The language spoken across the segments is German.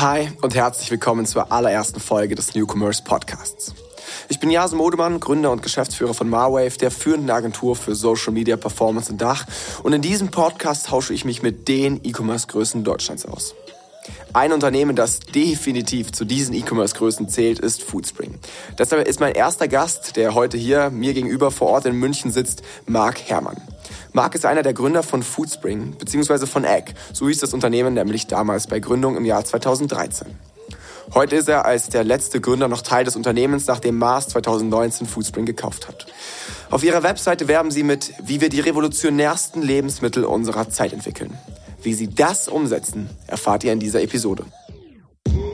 Hi und herzlich willkommen zur allerersten Folge des New Commerce Podcasts. Ich bin Jasen Modemann, Gründer und Geschäftsführer von Marwave, der führenden Agentur für Social Media Performance in Dach. Und in diesem Podcast tausche ich mich mit den E-Commerce-Größen Deutschlands aus. Ein Unternehmen, das definitiv zu diesen E-Commerce-Größen zählt, ist Foodspring. Deshalb ist mein erster Gast, der heute hier mir gegenüber vor Ort in München sitzt, Marc Herrmann. Marc ist einer der Gründer von Foodspring, beziehungsweise von Egg. So hieß das Unternehmen nämlich damals bei Gründung im Jahr 2013. Heute ist er als der letzte Gründer noch Teil des Unternehmens, nachdem Mars 2019 Foodspring gekauft hat. Auf ihrer Webseite werben sie mit, wie wir die revolutionärsten Lebensmittel unserer Zeit entwickeln. Wie sie das umsetzen, erfahrt ihr in dieser Episode.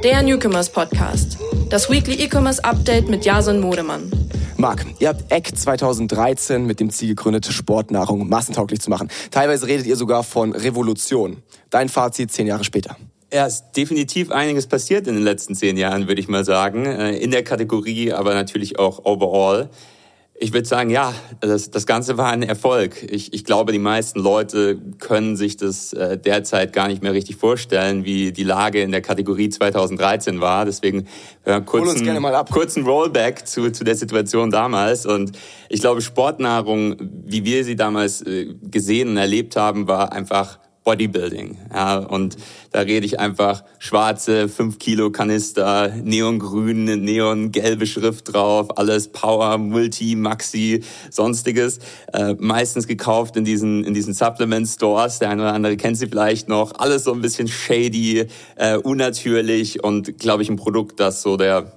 Der Newcomers Podcast. Das Weekly E-Commerce Update mit Jason Modemann. Marc, ihr habt Eck 2013 mit dem Ziel gegründet, Sportnahrung massentauglich zu machen. Teilweise redet ihr sogar von Revolution. Dein Fazit zehn Jahre später. Ja, ist definitiv einiges passiert in den letzten zehn Jahren, würde ich mal sagen. Äh, in der Kategorie, aber natürlich auch overall. Ich würde sagen, ja, das, das Ganze war ein Erfolg. Ich, ich glaube, die meisten Leute können sich das äh, derzeit gar nicht mehr richtig vorstellen, wie die Lage in der Kategorie 2013 war. Deswegen äh, kurzen, kurzen Rollback zu, zu der Situation damals. Und ich glaube, Sportnahrung, wie wir sie damals äh, gesehen und erlebt haben, war einfach Bodybuilding. Ja, und da rede ich einfach schwarze 5 Kilo Kanister, neongrün, neongelbe Schrift drauf, alles Power, Multi, Maxi, sonstiges. Äh, meistens gekauft in diesen, in diesen Supplement Stores. Der eine oder andere kennt sie vielleicht noch. Alles so ein bisschen shady, äh, unnatürlich und glaube ich ein Produkt, das so der,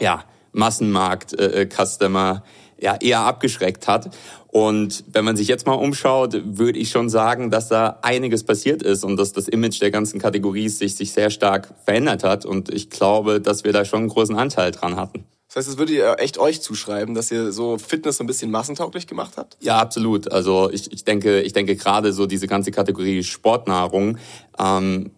ja, Massenmarkt-Customer äh, ja, eher abgeschreckt hat. Und wenn man sich jetzt mal umschaut, würde ich schon sagen, dass da einiges passiert ist und dass das Image der ganzen Kategorie sich, sich sehr stark verändert hat. Und ich glaube, dass wir da schon einen großen Anteil dran hatten. Das heißt, das würde ihr echt euch zuschreiben, dass ihr so Fitness so ein bisschen massentauglich gemacht habt? Ja, absolut. Also ich, ich denke, ich denke gerade so diese ganze Kategorie Sportnahrung ähm,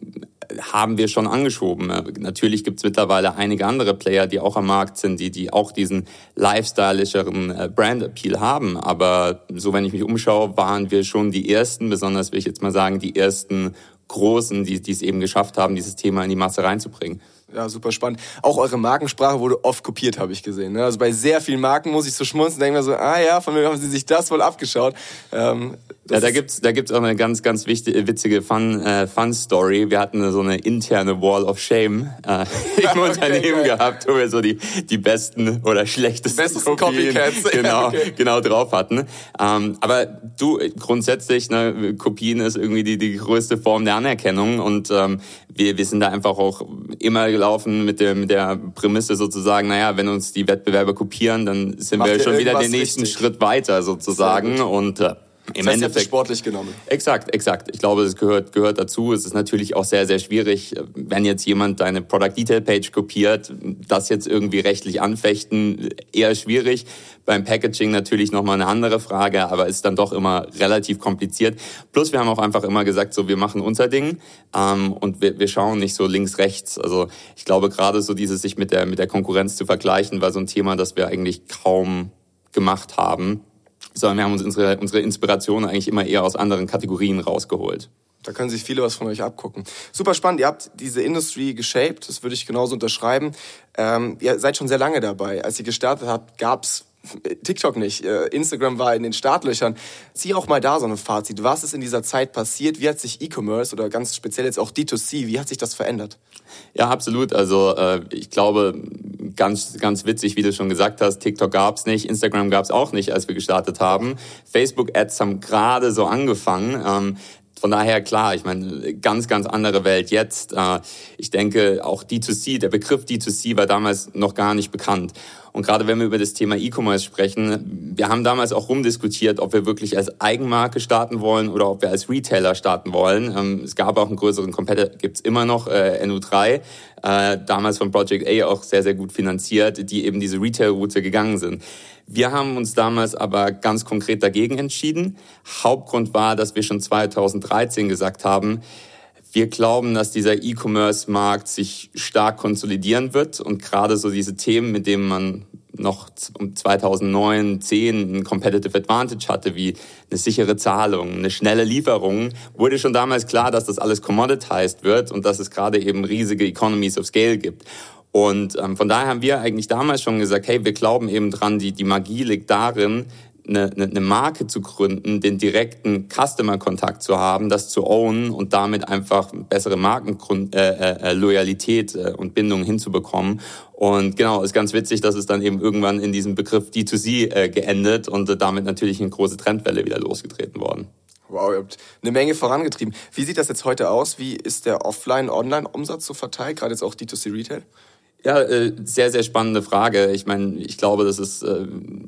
haben wir schon angeschoben. Natürlich gibt es mittlerweile einige andere Player, die auch am Markt sind, die, die auch diesen lifestyleischeren äh, Brand-Appeal haben. Aber so, wenn ich mich umschaue, waren wir schon die Ersten, besonders will ich jetzt mal sagen, die ersten Großen, die, die es eben geschafft haben, dieses Thema in die Masse reinzubringen ja, super spannend. Auch eure Markensprache wurde oft kopiert, habe ich gesehen. Ne? Also bei sehr vielen Marken muss ich so schmunzeln, denke mir so, ah ja, von mir haben sie sich das wohl abgeschaut. Ähm, ja, da gibt's da gibt's auch eine ganz ganz wichtige witzige Fun äh, Fun Story. Wir hatten so eine interne Wall of Shame äh, im okay, Unternehmen geil. gehabt, wo wir so die die besten oder schlechtesten, besten Kopien, Copycats genau okay. genau drauf hatten. Ähm, aber du grundsätzlich ne, Kopien ist irgendwie die die größte Form der Anerkennung und ähm, wir wir sind da einfach auch immer gelaufen mit der mit der Prämisse sozusagen, naja, wenn uns die Wettbewerber kopieren, dann sind Macht wir schon wieder den nächsten richtig. Schritt weiter sozusagen und äh, im das heißt, Endeffekt sportlich genommen. Exakt, exakt. Ich glaube, es gehört gehört dazu. Es ist natürlich auch sehr sehr schwierig, wenn jetzt jemand deine Product Detail Page kopiert, das jetzt irgendwie rechtlich anfechten, eher schwierig. Beim Packaging natürlich nochmal eine andere Frage, aber ist dann doch immer relativ kompliziert. Plus wir haben auch einfach immer gesagt, so wir machen unser Ding ähm, und wir, wir schauen nicht so links rechts. Also ich glaube gerade so dieses sich mit der mit der Konkurrenz zu vergleichen war so ein Thema, das wir eigentlich kaum gemacht haben sondern wir haben uns unsere, unsere Inspiration eigentlich immer eher aus anderen Kategorien rausgeholt. Da können sich viele was von euch abgucken. Super spannend. Ihr habt diese Industry geshaped. Das würde ich genauso unterschreiben. Ähm, ihr seid schon sehr lange dabei. Als ihr gestartet habt, gab's TikTok nicht. Äh, Instagram war in den Startlöchern. Zieh auch mal da so ein Fazit. Was ist in dieser Zeit passiert? Wie hat sich E-Commerce oder ganz speziell jetzt auch D2C, wie hat sich das verändert? Ja, absolut. Also äh, ich glaube, ganz, ganz witzig, wie du schon gesagt hast, TikTok gab's nicht, Instagram gab's auch nicht, als wir gestartet haben. Facebook-Ads haben gerade so angefangen. Von daher klar, ich meine, ganz, ganz andere Welt jetzt. Äh, ich denke, auch D2C, der Begriff D2C war damals noch gar nicht bekannt. Und gerade wenn wir über das Thema E-Commerce sprechen, wir haben damals auch rumdiskutiert, ob wir wirklich als Eigenmarke starten wollen oder ob wir als Retailer starten wollen. Ähm, es gab auch einen größeren Competitor, gibt's immer noch, äh, NU3, äh, damals von Project A auch sehr, sehr gut finanziert, die eben diese Retail-Route gegangen sind. Wir haben uns damals aber ganz konkret dagegen entschieden. Hauptgrund war, dass wir schon 2013 gesagt haben, wir glauben, dass dieser E-Commerce-Markt sich stark konsolidieren wird und gerade so diese Themen, mit denen man noch um 2009, 10 ein Competitive Advantage hatte, wie eine sichere Zahlung, eine schnelle Lieferung, wurde schon damals klar, dass das alles commoditized wird und dass es gerade eben riesige Economies of Scale gibt. Und ähm, von daher haben wir eigentlich damals schon gesagt, hey, wir glauben eben dran, die, die Magie liegt darin, eine, eine Marke zu gründen, den direkten Customer-Kontakt zu haben, das zu ownen und damit einfach bessere Markenloyalität äh, äh, äh, und Bindung hinzubekommen. Und genau, ist ganz witzig, dass es dann eben irgendwann in diesem Begriff D2C äh, geendet und äh, damit natürlich eine große Trendwelle wieder losgetreten worden. Wow, ihr habt eine Menge vorangetrieben. Wie sieht das jetzt heute aus? Wie ist der Offline-Online-Umsatz so verteilt, gerade jetzt auch D2C Retail? Ja, äh, sehr, sehr spannende Frage. Ich meine, ich glaube, das ist äh,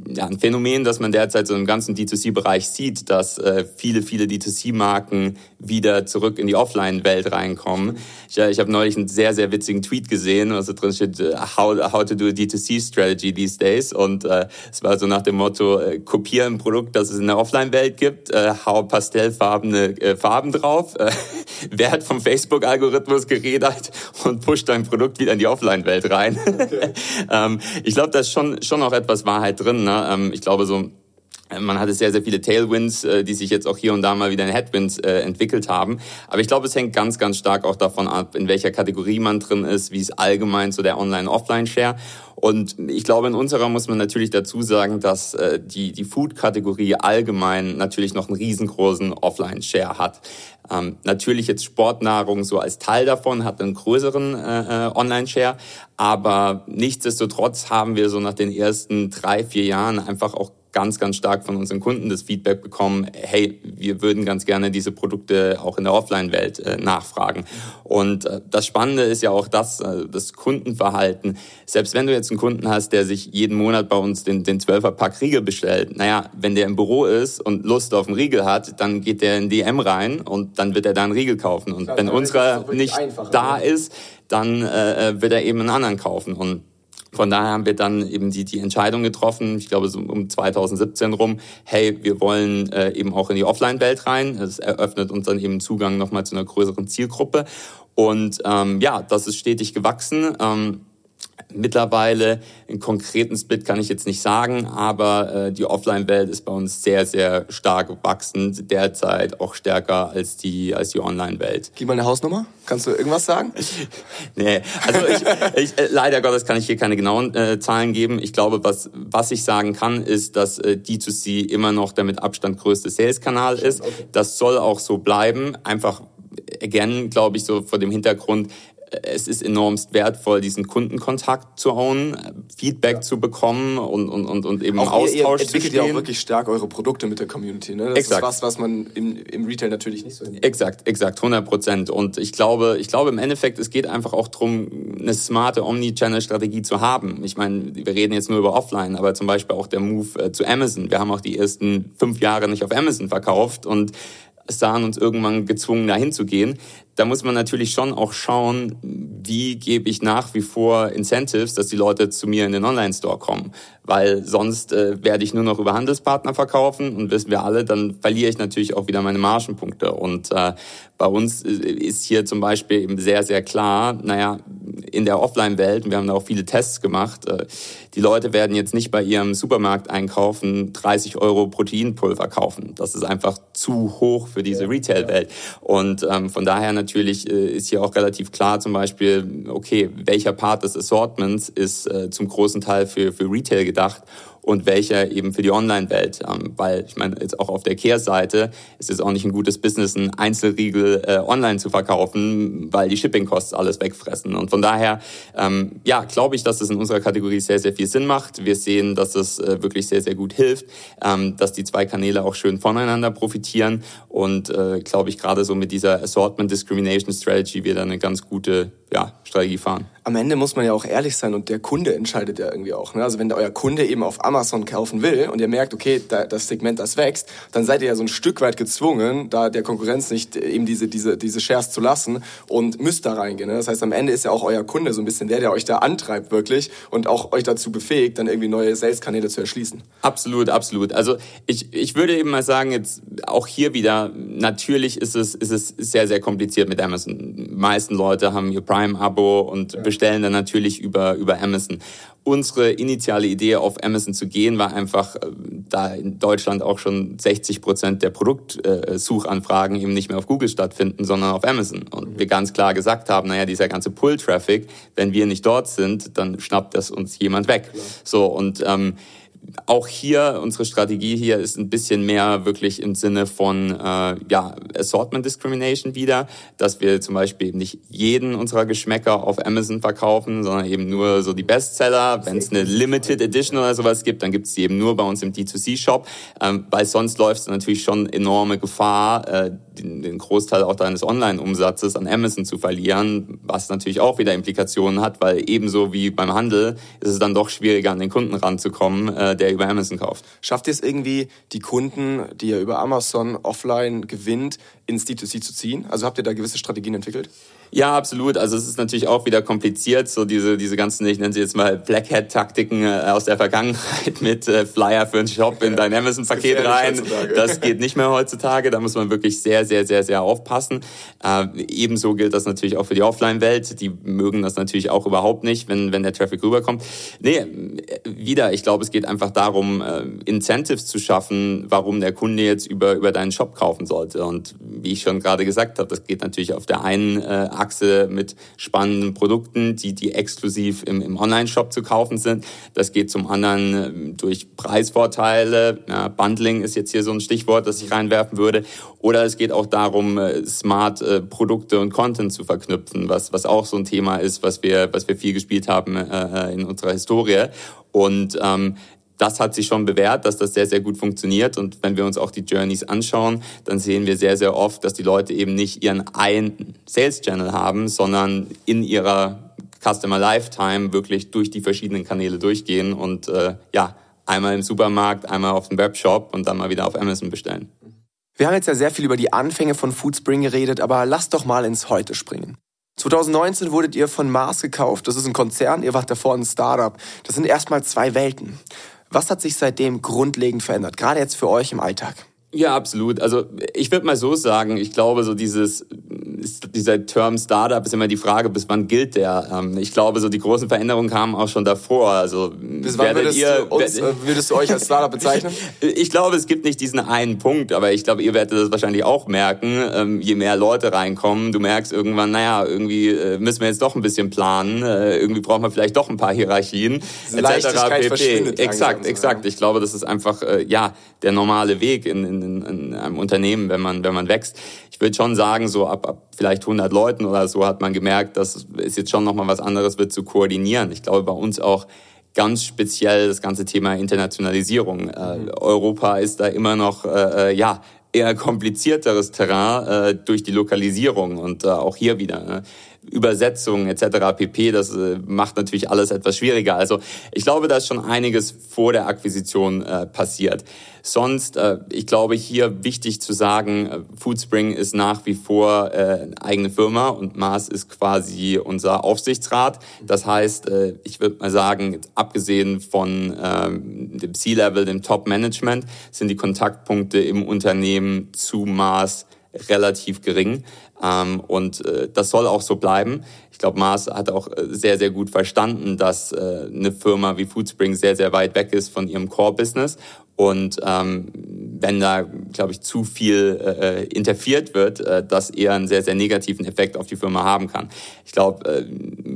ja, ein Phänomen, das man derzeit so im ganzen D2C-Bereich sieht, dass äh, viele, viele D2C-Marken wieder zurück in die Offline-Welt reinkommen. Ich, äh, ich habe neulich einen sehr, sehr witzigen Tweet gesehen, also drin steht, äh, how, how to do a D2C-Strategy these days. Und äh, es war so nach dem Motto, äh, kopiere ein Produkt, das es in der Offline-Welt gibt, äh, hau pastellfarbene äh, Farben drauf, äh, werd vom Facebook-Algorithmus geredet und push dein Produkt wieder in die Offline-Welt rein. Okay. ähm, ich glaube, da ist schon, schon auch etwas Wahrheit drin. Ne? Ähm, ich glaube, so man hatte sehr, sehr viele Tailwinds, äh, die sich jetzt auch hier und da mal wieder in Headwinds äh, entwickelt haben. Aber ich glaube, es hängt ganz, ganz stark auch davon ab, in welcher Kategorie man drin ist, wie es allgemein so der Online-Offline-Share. Und ich glaube, in unserer muss man natürlich dazu sagen, dass äh, die, die Food-Kategorie allgemein natürlich noch einen riesengroßen Offline-Share hat. Ähm, natürlich jetzt Sportnahrung so als Teil davon hat einen größeren äh, äh, Online-Share, aber nichtsdestotrotz haben wir so nach den ersten drei, vier Jahren einfach auch ganz, ganz stark von unseren Kunden das Feedback bekommen, hey, wir würden ganz gerne diese Produkte auch in der Offline-Welt äh, nachfragen. Und äh, das Spannende ist ja auch das, äh, das Kundenverhalten. Selbst wenn du jetzt einen Kunden hast, der sich jeden Monat bei uns den, den 12er-Pack Riegel bestellt, naja, wenn der im Büro ist und Lust auf einen Riegel hat, dann geht der in DM rein und dann wird er da einen Riegel kaufen. Und Klar, wenn unserer nicht da ne? ist, dann äh, äh, wird er eben einen anderen kaufen. Und von daher haben wir dann eben die, die Entscheidung getroffen, ich glaube so um 2017 rum, hey, wir wollen äh, eben auch in die Offline-Welt rein. Es eröffnet uns dann eben Zugang nochmal zu einer größeren Zielgruppe. Und ähm, ja, das ist stetig gewachsen. Ähm, Mittlerweile einen konkreten Split kann ich jetzt nicht sagen, aber äh, die Offline-Welt ist bei uns sehr, sehr stark wachsend, derzeit auch stärker als die, als die Online-Welt. Gib mal eine Hausnummer. Kannst du irgendwas sagen? nee, also ich, ich, äh, leider Gottes kann ich hier keine genauen äh, Zahlen geben. Ich glaube, was, was ich sagen kann, ist, dass äh, D2C immer noch der mit Abstand größte Sales-Kanal ist. Okay. Das soll auch so bleiben. Einfach again, glaube ich, so vor dem Hintergrund, es ist enormst wertvoll, diesen Kundenkontakt zu ownen, Feedback ja. zu bekommen und, und, und, und eben auch Austausch ihr, ihr entwickelt ja auch wirklich stark eure Produkte mit der Community. Ne? Das exakt. ist was, was man im, im Retail natürlich nicht so hinbekommt. Exakt, exakt, 100 Prozent. Und ich glaube, ich glaube im Endeffekt, es geht einfach auch darum, eine smarte Omni-Channel-Strategie zu haben. Ich meine, wir reden jetzt nur über Offline, aber zum Beispiel auch der Move äh, zu Amazon. Wir haben auch die ersten fünf Jahre nicht auf Amazon verkauft und sahen uns irgendwann gezwungen, dahin zu gehen da muss man natürlich schon auch schauen, wie gebe ich nach wie vor Incentives, dass die Leute zu mir in den Online-Store kommen. Weil sonst äh, werde ich nur noch über Handelspartner verkaufen und wissen wir alle, dann verliere ich natürlich auch wieder meine Margenpunkte. Und äh, bei uns ist hier zum Beispiel eben sehr, sehr klar, naja, in der Offline-Welt, und wir haben da auch viele Tests gemacht, äh, die Leute werden jetzt nicht bei ihrem Supermarkt einkaufen, 30 Euro Proteinpulver kaufen. Das ist einfach zu hoch für diese Retail-Welt. Und ähm, von daher natürlich natürlich äh, ist hier auch relativ klar zum Beispiel, okay, welcher Part des Assortments ist äh, zum großen Teil für, für Retail gedacht und welcher eben für die Online-Welt. Ähm, weil ich meine, jetzt auch auf der Kehrseite ist es auch nicht ein gutes Business, einen Einzelriegel äh, online zu verkaufen, weil die Shipping-Costs alles wegfressen. Und von daher, ähm, ja, glaube ich, dass es in unserer Kategorie sehr, sehr viel Sinn macht. Wir sehen, dass es äh, wirklich sehr, sehr gut hilft, ähm, dass die zwei Kanäle auch schön voneinander profitieren und äh, glaube ich, gerade so mit dieser Assortment Discrimination Strategy wir da eine ganz gute ja, Strategie fahren. Am Ende muss man ja auch ehrlich sein und der Kunde entscheidet ja irgendwie auch. Ne? Also wenn euer Kunde eben auf Amazon kaufen will und ihr merkt, okay, da, das Segment, das wächst, dann seid ihr ja so ein Stück weit gezwungen, da der Konkurrenz nicht eben diese, diese, diese Shares zu lassen und müsst da reingehen. Ne? Das heißt, am Ende ist ja auch euer Kunde so ein bisschen der, der euch da antreibt wirklich und auch euch dazu befähigt, dann irgendwie neue Sales-Kanäle zu erschließen. Absolut, absolut. Also ich, ich würde eben mal sagen, jetzt auch hier wieder, natürlich ist es, ist es sehr, sehr kompliziert mit Amazon. Die meisten Leute haben ihr Prime Prime-Abo und bestellen dann natürlich über, über Amazon. Unsere initiale Idee auf Amazon zu gehen war einfach, äh, da in Deutschland auch schon 60 Prozent der Produktsuchanfragen eben nicht mehr auf Google stattfinden, sondern auf Amazon. Und mhm. wir ganz klar gesagt haben, naja, dieser ganze Pull-Traffic, wenn wir nicht dort sind, dann schnappt das uns jemand weg. Klar. So, und ähm, auch hier, unsere Strategie hier ist ein bisschen mehr wirklich im Sinne von äh, ja, Assortment Discrimination wieder, dass wir zum Beispiel eben nicht jeden unserer Geschmäcker auf Amazon verkaufen, sondern eben nur so die Bestseller. Wenn es eine Limited Edition oder sowas gibt, dann gibt es die eben nur bei uns im D2C-Shop, ähm, weil sonst läuft es natürlich schon enorme Gefahr, äh, den, den Großteil auch deines Online-Umsatzes an Amazon zu verlieren, was natürlich auch wieder Implikationen hat, weil ebenso wie beim Handel ist es dann doch schwieriger, an den Kunden ranzukommen, äh, der über Amazon kauft. Schafft ihr es irgendwie, die Kunden, die ihr über Amazon offline gewinnt, ins D2C zu ziehen? Also habt ihr da gewisse Strategien entwickelt? Ja, absolut. Also es ist natürlich auch wieder kompliziert, so diese, diese ganzen, ich nenne sie jetzt mal Black Hat-Taktiken äh, aus der Vergangenheit mit äh, Flyer für einen Shop in dein Amazon-Paket rein. Das geht nicht mehr heutzutage. Da muss man wirklich sehr, sehr, sehr, sehr aufpassen. Äh, ebenso gilt das natürlich auch für die Offline-Welt. Die mögen das natürlich auch überhaupt nicht, wenn, wenn der Traffic rüberkommt. Nee, wieder, ich glaube, es geht einfach darum, äh, Incentives zu schaffen, warum der Kunde jetzt über, über deinen Shop kaufen sollte. Und wie ich schon gerade gesagt habe, das geht natürlich auf der einen äh, Achse mit spannenden Produkten, die, die exklusiv im, im Online-Shop zu kaufen sind. Das geht zum anderen ähm, durch Preisvorteile. Ja, Bundling ist jetzt hier so ein Stichwort, das ich reinwerfen würde. Oder es geht auch darum, äh, smart äh, Produkte und Content zu verknüpfen, was, was auch so ein Thema ist, was wir, was wir viel gespielt haben äh, in unserer Historie. Und ähm, das hat sich schon bewährt, dass das sehr, sehr gut funktioniert. Und wenn wir uns auch die Journeys anschauen, dann sehen wir sehr, sehr oft, dass die Leute eben nicht ihren einen Sales Channel haben, sondern in ihrer Customer Lifetime wirklich durch die verschiedenen Kanäle durchgehen und äh, ja, einmal im Supermarkt, einmal auf dem Webshop und dann mal wieder auf Amazon bestellen. Wir haben jetzt ja sehr viel über die Anfänge von Foodspring geredet, aber lasst doch mal ins Heute springen. 2019 wurdet ihr von Mars gekauft. Das ist ein Konzern, ihr wart davor ein Startup. Das sind erstmal zwei Welten. Was hat sich seitdem grundlegend verändert, gerade jetzt für euch im Alltag? Ja, absolut. Also ich würde mal so sagen, ich glaube, so dieses dieser Term Startup ist immer die Frage, bis wann gilt der? Ähm, ich glaube, so die großen Veränderungen kamen auch schon davor. Also bis wann würdest, ihr, du uns, äh, würdest du euch als Startup bezeichnen? ich glaube, es gibt nicht diesen einen Punkt, aber ich glaube, ihr werdet das wahrscheinlich auch merken. Ähm, je mehr Leute reinkommen, du merkst irgendwann, naja, irgendwie äh, müssen wir jetzt doch ein bisschen planen. Äh, irgendwie brauchen wir vielleicht doch ein paar Hierarchien. etc. pp. Exakt, exakt. Ich glaube, das ist einfach ja der normale Weg in, in in, in einem Unternehmen, wenn man, wenn man wächst. Ich würde schon sagen, so ab, ab vielleicht 100 Leuten oder so hat man gemerkt, dass es jetzt schon nochmal was anderes wird zu koordinieren. Ich glaube, bei uns auch ganz speziell das ganze Thema Internationalisierung. Äh, mhm. Europa ist da immer noch, äh, äh, ja, eher komplizierteres Terrain äh, durch die Lokalisierung und äh, auch hier wieder. Ne? Übersetzungen etc. pp. Das äh, macht natürlich alles etwas schwieriger. Also ich glaube, da ist schon einiges vor der Akquisition äh, passiert. Sonst, äh, ich glaube, hier wichtig zu sagen, äh, Foodspring ist nach wie vor äh, eigene Firma und Mars ist quasi unser Aufsichtsrat. Das heißt, äh, ich würde mal sagen, abgesehen von ähm, dem C-Level, dem Top-Management, sind die Kontaktpunkte im Unternehmen zu Mars relativ gering. Ähm, und äh, das soll auch so bleiben. Ich glaube, Mars hat auch äh, sehr, sehr gut verstanden, dass äh, eine Firma wie Foodspring sehr, sehr weit weg ist von ihrem Core-Business. Und ähm, wenn da, glaube ich, zu viel äh, interferiert wird, äh, das eher einen sehr, sehr negativen Effekt auf die Firma haben kann. Ich glaube, äh,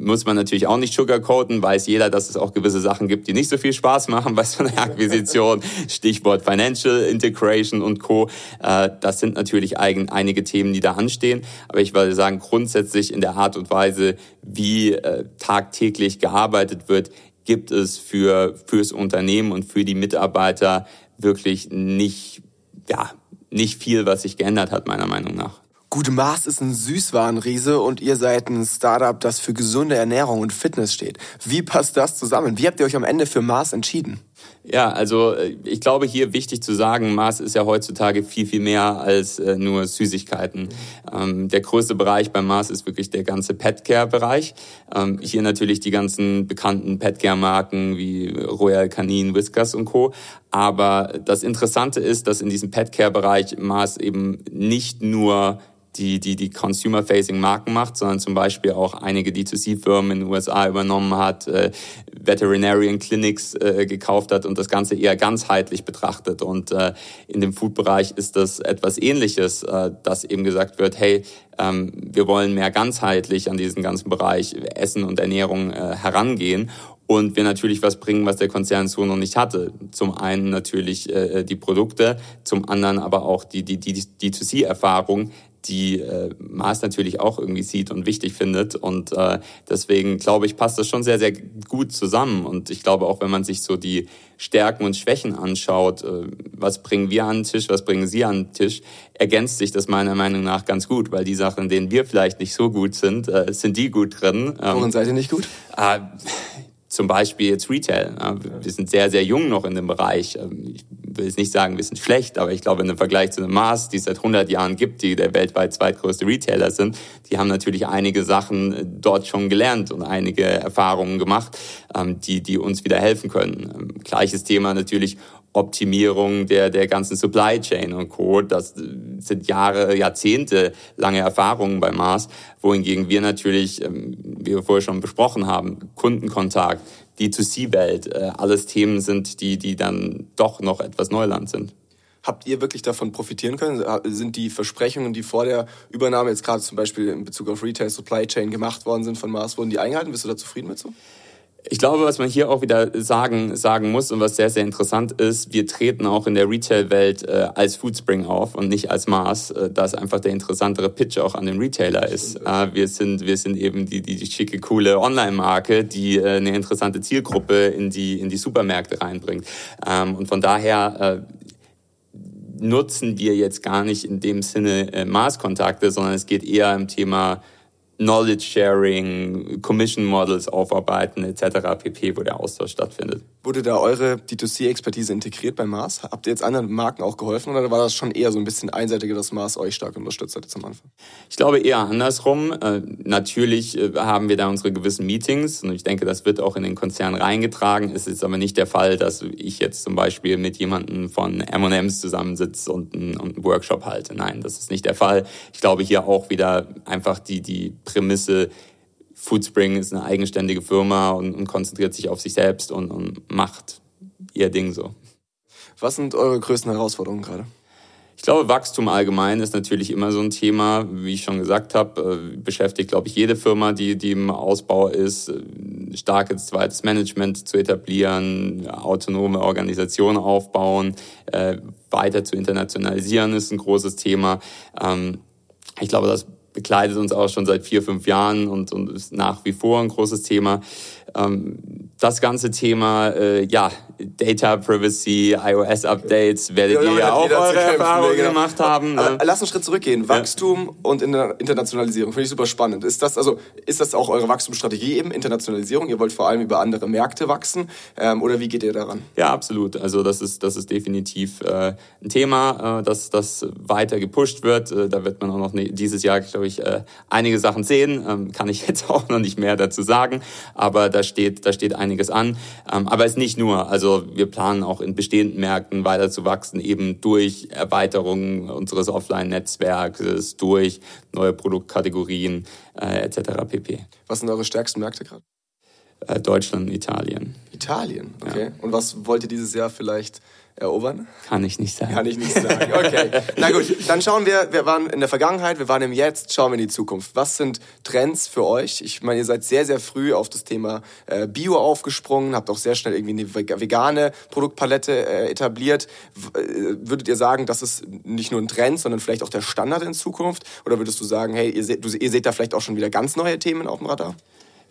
muss man natürlich auch nicht sugarcoaten, weiß jeder, dass es auch gewisse Sachen gibt, die nicht so viel Spaß machen bei so einer Akquisition. Stichwort Financial Integration und Co. Äh, das sind natürlich einige Themen, die da anstehen. Aber ich würde sagen, grundsätzlich in der Art und Weise, wie äh, tagtäglich gearbeitet wird, gibt es für fürs Unternehmen und für die Mitarbeiter wirklich nicht ja nicht viel, was sich geändert hat meiner Meinung nach. Gute Maß ist ein Süßwarenriese und ihr seid ein Startup, das für gesunde Ernährung und Fitness steht. Wie passt das zusammen? Wie habt ihr euch am Ende für Mars entschieden? Ja, also äh, ich glaube hier wichtig zu sagen, Mars ist ja heutzutage viel, viel mehr als äh, nur Süßigkeiten. Ähm, der größte Bereich beim Mars ist wirklich der ganze Petcare-Bereich. Ähm, hier natürlich die ganzen bekannten Petcare-Marken wie Royal Canin, Whiskers und Co. Aber das Interessante ist, dass in diesem Petcare-Bereich Mars eben nicht nur die, die, die Consumer-Facing Marken macht, sondern zum Beispiel auch einige D2C-Firmen in den USA übernommen hat, äh, Veterinarian Clinics äh, gekauft hat und das Ganze eher ganzheitlich betrachtet. Und äh, in dem Food-Bereich ist das etwas Ähnliches, äh, dass eben gesagt wird, hey, ähm, wir wollen mehr ganzheitlich an diesen ganzen Bereich Essen und Ernährung äh, herangehen und wir natürlich was bringen, was der Konzern so noch nicht hatte. Zum einen natürlich äh, die Produkte, zum anderen aber auch die, die, die, die D2C-Erfahrung, die äh, Mars natürlich auch irgendwie sieht und wichtig findet. Und äh, deswegen glaube ich, passt das schon sehr, sehr gut zusammen. Und ich glaube auch, wenn man sich so die Stärken und Schwächen anschaut, äh, was bringen wir an den Tisch, was bringen Sie an den Tisch, ergänzt sich das meiner Meinung nach ganz gut, weil die Sachen, in denen wir vielleicht nicht so gut sind, äh, sind die gut drin. Ähm, Worin seid ihr nicht gut? Äh, zum Beispiel jetzt Retail. Wir sind sehr, sehr jung noch in dem Bereich. Ähm, ich will jetzt nicht sagen, wir sind schlecht, aber ich glaube, im Vergleich zu einem Mars, die es seit 100 Jahren gibt, die der weltweit zweitgrößte Retailer sind, die haben natürlich einige Sachen äh, dort schon gelernt und einige Erfahrungen gemacht, ähm, die, die uns wieder helfen können. Ähm, gleiches Thema natürlich Optimierung der, der ganzen Supply Chain und Co. Das sind Jahre, Jahrzehnte lange Erfahrungen bei Mars, wohingegen wir natürlich, ähm, wie wir vorher schon besprochen haben, Kundenkontakt, D2C-Welt, äh, alles Themen sind, die, die dann doch noch etwas Neuland sind. Habt ihr wirklich davon profitieren können? Sind die Versprechungen, die vor der Übernahme jetzt gerade zum Beispiel in Bezug auf Retail Supply Chain gemacht worden sind von Mars, wurden die eingehalten? Bist du da zufrieden mit so? Ich glaube, was man hier auch wieder sagen, sagen muss und was sehr, sehr interessant ist, wir treten auch in der Retail-Welt äh, als Foodspring auf und nicht als Mars, äh, da es einfach der interessantere Pitch auch an den Retailer ist. Äh, wir, sind, wir sind eben die, die, die schicke, coole Online-Marke, die äh, eine interessante Zielgruppe in die, in die Supermärkte reinbringt. Ähm, und von daher äh, nutzen wir jetzt gar nicht in dem Sinne äh, Mars-Kontakte, sondern es geht eher im Thema Knowledge Sharing, Commission Models aufarbeiten etc. pp, wo der Austausch stattfindet. Wurde da eure D2C-Expertise integriert bei Mars? Habt ihr jetzt anderen Marken auch geholfen oder war das schon eher so ein bisschen einseitiger, dass Mars euch stark unterstützt hat zum Anfang? Ich glaube eher andersrum. Äh, natürlich äh, haben wir da unsere gewissen Meetings und ich denke, das wird auch in den Konzern reingetragen. Es ist aber nicht der Fall, dass ich jetzt zum Beispiel mit jemandem von M&M's zusammensitze und einen, und einen Workshop halte. Nein, das ist nicht der Fall. Ich glaube hier auch wieder einfach die, die Prämisse, Foodspring ist eine eigenständige Firma und, und konzentriert sich auf sich selbst und, und macht ihr Ding so. Was sind eure größten Herausforderungen gerade? Ich glaube, Wachstum allgemein ist natürlich immer so ein Thema, wie ich schon gesagt habe, äh, beschäftigt, glaube ich, jede Firma, die, die im Ausbau ist, äh, starkes zweites Management zu etablieren, autonome Organisationen aufbauen, äh, weiter zu internationalisieren, ist ein großes Thema. Ähm, ich glaube, das begleitet uns auch schon seit vier, fünf Jahren und, und ist nach wie vor ein großes Thema. Ähm, das ganze Thema, äh, ja, Data Privacy, iOS-Updates, werdet ihr ja auch eure Erfahrungen genau. gemacht haben. Ne? Lass einen Schritt zurückgehen. Wachstum ja. und Internationalisierung finde ich super spannend. Ist das also ist das auch eure Wachstumsstrategie eben Internationalisierung? Ihr wollt vor allem über andere Märkte wachsen ähm, oder wie geht ihr daran? Ja, absolut. Also das ist das ist definitiv äh, ein Thema, äh, das das weiter gepusht wird. Äh, da wird man auch noch ne, dieses Jahr, glaube ich, äh, einige Sachen sehen. Ähm, kann ich jetzt auch noch nicht mehr dazu sagen, aber da steht da steht einiges an. Ähm, aber es ist nicht nur. Also wir planen auch in bestehenden Märkten weiter zu wachsen, eben durch Erweiterung unseres Offline-Netzwerkes, durch neue Produktkategorien äh, etc. pp. Was sind eure stärksten Märkte gerade? Äh, Deutschland und Italien. Italien, okay. Ja. Und was wollt ihr dieses Jahr vielleicht erobern? Kann ich nicht sagen. Kann ich nicht sagen. Okay. Na gut, dann schauen wir, wir waren in der Vergangenheit, wir waren im Jetzt, schauen wir in die Zukunft. Was sind Trends für euch? Ich meine, ihr seid sehr, sehr früh auf das Thema äh, Bio aufgesprungen, habt auch sehr schnell irgendwie eine vegane Produktpalette äh, etabliert. Äh, würdet ihr sagen, das ist nicht nur ein Trend, sondern vielleicht auch der Standard in Zukunft? Oder würdest du sagen, hey, ihr seht, ihr seht da vielleicht auch schon wieder ganz neue Themen auf dem Radar?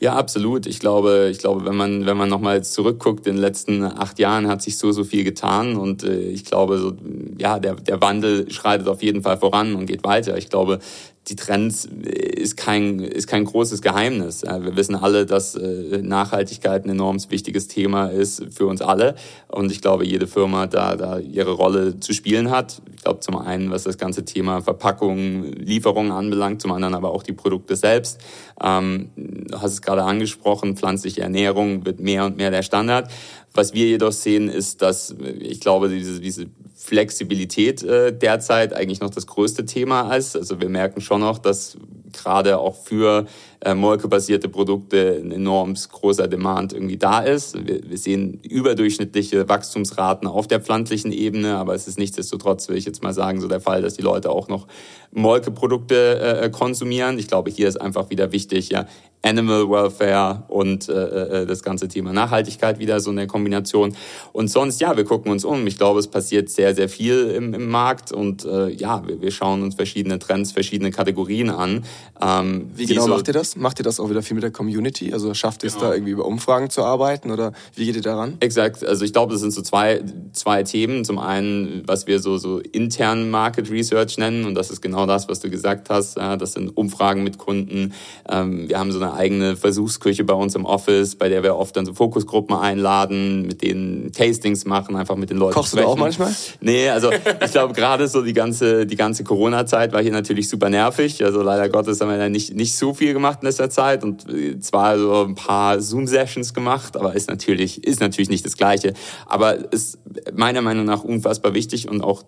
Ja, absolut. Ich glaube, ich glaube, wenn man, wenn man nochmal zurückguckt, in den letzten acht Jahren hat sich so, so viel getan und äh, ich glaube, so, ja, der, der Wandel schreitet auf jeden Fall voran und geht weiter. Ich glaube, die Trends ist kein, ist kein großes Geheimnis. Wir wissen alle, dass äh, Nachhaltigkeit ein enorm wichtiges Thema ist für uns alle. Und ich glaube, jede Firma da, da ihre Rolle zu spielen hat. Ich glaube, zum einen, was das ganze Thema Verpackung, Lieferung anbelangt, zum anderen aber auch die Produkte selbst. Ähm, du hast es gerade angesprochen, pflanzliche Ernährung wird mehr und mehr der Standard. Was wir jedoch sehen, ist, dass ich glaube, diese, diese Flexibilität äh, derzeit eigentlich noch das größte Thema ist. Also wir merken schon noch, dass gerade auch für äh, molkebasierte Produkte ein enorm großer Demand irgendwie da ist. Wir, wir sehen überdurchschnittliche Wachstumsraten auf der pflanzlichen Ebene, aber es ist nichtsdestotrotz, will ich jetzt mal sagen, so der Fall, dass die Leute auch noch Molkeprodukte äh, konsumieren. Ich glaube, hier ist einfach wieder wichtig, ja, Animal Welfare und äh, äh, das ganze Thema Nachhaltigkeit wieder so eine Kombination. Und sonst, ja, wir gucken uns um. Ich glaube, es passiert sehr, sehr viel im, im Markt und äh, ja, wir, wir schauen uns verschiedene Trends, verschiedene Kategorien an. Ähm, wie genau so macht ihr das? Macht ihr das auch wieder viel mit der Community? Also schafft ihr es genau. da irgendwie über Umfragen zu arbeiten oder wie geht ihr daran? Exakt. Also ich glaube, das sind so zwei, zwei Themen. Zum einen, was wir so, so intern Market Research nennen und das ist genau das, was du gesagt hast. Das sind Umfragen mit Kunden. Ähm, wir haben so eine eigene Versuchsküche bei uns im Office, bei der wir oft dann so Fokusgruppen einladen, mit denen Tastings machen, einfach mit den Leuten Kochst sprechen. du da auch manchmal? Nee, also ich glaube gerade so die ganze, die ganze Corona-Zeit war hier natürlich super nervig. Also leider Gottes haben wir da nicht, nicht so viel gemacht in letzter Zeit und zwar so ein paar Zoom-Sessions gemacht, aber ist natürlich, ist natürlich nicht das Gleiche. Aber ist meiner Meinung nach unfassbar wichtig und auch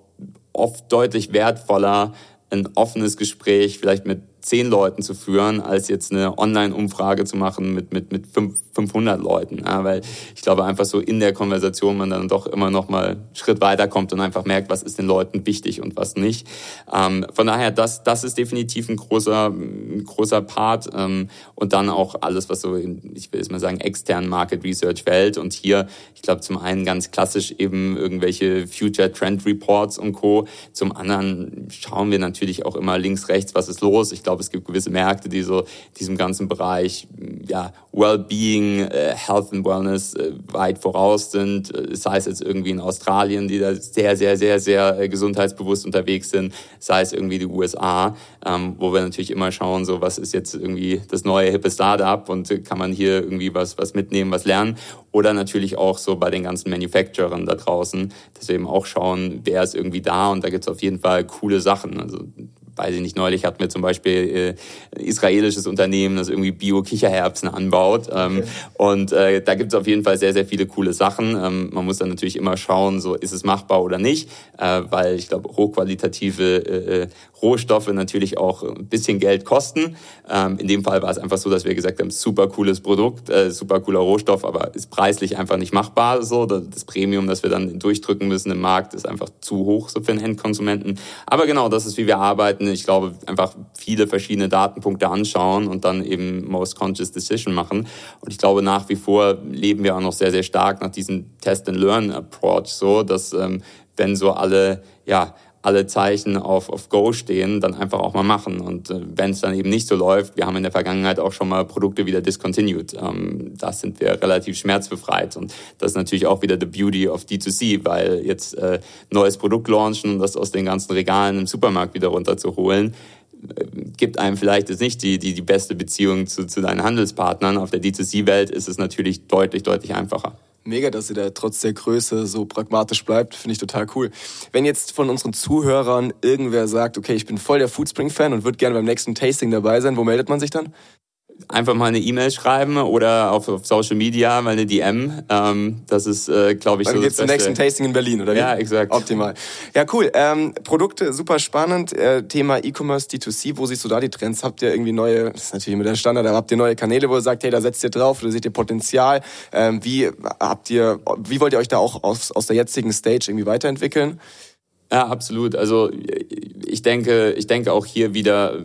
oft deutlich wertvoller, ein offenes Gespräch vielleicht mit zehn Leuten zu führen, als jetzt eine Online-Umfrage zu machen mit, mit, mit 500 Leuten. Ja, weil ich glaube einfach so in der Konversation man dann doch immer noch mal einen Schritt weiterkommt und einfach merkt, was ist den Leuten wichtig und was nicht. Ähm, von daher, das, das ist definitiv ein großer, ein großer Part. Ähm, und dann auch alles, was so in, ich will jetzt mal sagen, externen Market Research fällt. Und hier, ich glaube, zum einen ganz klassisch eben irgendwelche Future Trend Reports und Co. Zum anderen schauen wir natürlich auch immer links, rechts, was ist los. Ich glaube, glaube, es gibt gewisse Märkte, die so diesem ganzen Bereich ja, Wellbeing, äh, Health and Wellness äh, weit voraus sind. Äh, sei es jetzt irgendwie in Australien, die da sehr, sehr, sehr, sehr äh, gesundheitsbewusst unterwegs sind. Sei es irgendwie die USA, ähm, wo wir natürlich immer schauen, so was ist jetzt irgendwie das neue hippe Startup und äh, kann man hier irgendwie was, was mitnehmen, was lernen. Oder natürlich auch so bei den ganzen Manufacturern da draußen, dass wir eben auch schauen, wer ist irgendwie da und da gibt es auf jeden Fall coole Sachen. Also weiß ich nicht, neulich hatten wir zum Beispiel äh, ein israelisches Unternehmen, das irgendwie Bio-Kicherherbsen anbaut. Ähm, okay. Und äh, da gibt es auf jeden Fall sehr, sehr viele coole Sachen. Ähm, man muss dann natürlich immer schauen, so ist es machbar oder nicht, äh, weil ich glaube, hochqualitative äh, äh Rohstoffe natürlich auch ein bisschen Geld kosten. Ähm, in dem Fall war es einfach so, dass wir gesagt haben, super cooles Produkt, äh, super cooler Rohstoff, aber ist preislich einfach nicht machbar. So das Premium, das wir dann durchdrücken müssen im Markt, ist einfach zu hoch so für den Endkonsumenten. Aber genau, das ist wie wir arbeiten. Ich glaube, einfach viele verschiedene Datenpunkte anschauen und dann eben most conscious decision machen. Und ich glaube, nach wie vor leben wir auch noch sehr, sehr stark nach diesem Test and Learn Approach, so dass ähm, wenn so alle ja alle Zeichen auf, auf Go stehen, dann einfach auch mal machen. Und äh, wenn es dann eben nicht so läuft, wir haben in der Vergangenheit auch schon mal Produkte wieder discontinued. Ähm, da sind wir relativ schmerzbefreit. Und das ist natürlich auch wieder the beauty of D2C, weil jetzt äh, neues Produkt launchen und das aus den ganzen Regalen im Supermarkt wieder runterzuholen, äh, gibt einem vielleicht jetzt nicht die, die, die beste Beziehung zu, zu deinen Handelspartnern. Auf der D2C-Welt ist es natürlich deutlich, deutlich einfacher mega, dass ihr da trotz der Größe so pragmatisch bleibt. Finde ich total cool. Wenn jetzt von unseren Zuhörern irgendwer sagt, okay, ich bin voll der Foodspring-Fan und würde gerne beim nächsten Tasting dabei sein, wo meldet man sich dann? Einfach mal eine E-Mail schreiben oder auf, auf, Social Media mal eine DM. Ähm, das ist, äh, glaube ich, Dann so geht's zum nächsten Tasting in Berlin, oder wie? Ja, exakt. Optimal. Ja, cool. Ähm, Produkte, super spannend. Äh, Thema E-Commerce, D2C, wo siehst du da die Trends? Habt ihr irgendwie neue, das ist natürlich mit der Standard, aber habt ihr neue Kanäle, wo ihr sagt, hey, da setzt ihr drauf, oder seht ihr Potenzial? Ähm, wie habt ihr, wie wollt ihr euch da auch aus, aus der jetzigen Stage irgendwie weiterentwickeln? Ja, absolut. Also ich denke, ich denke auch hier wieder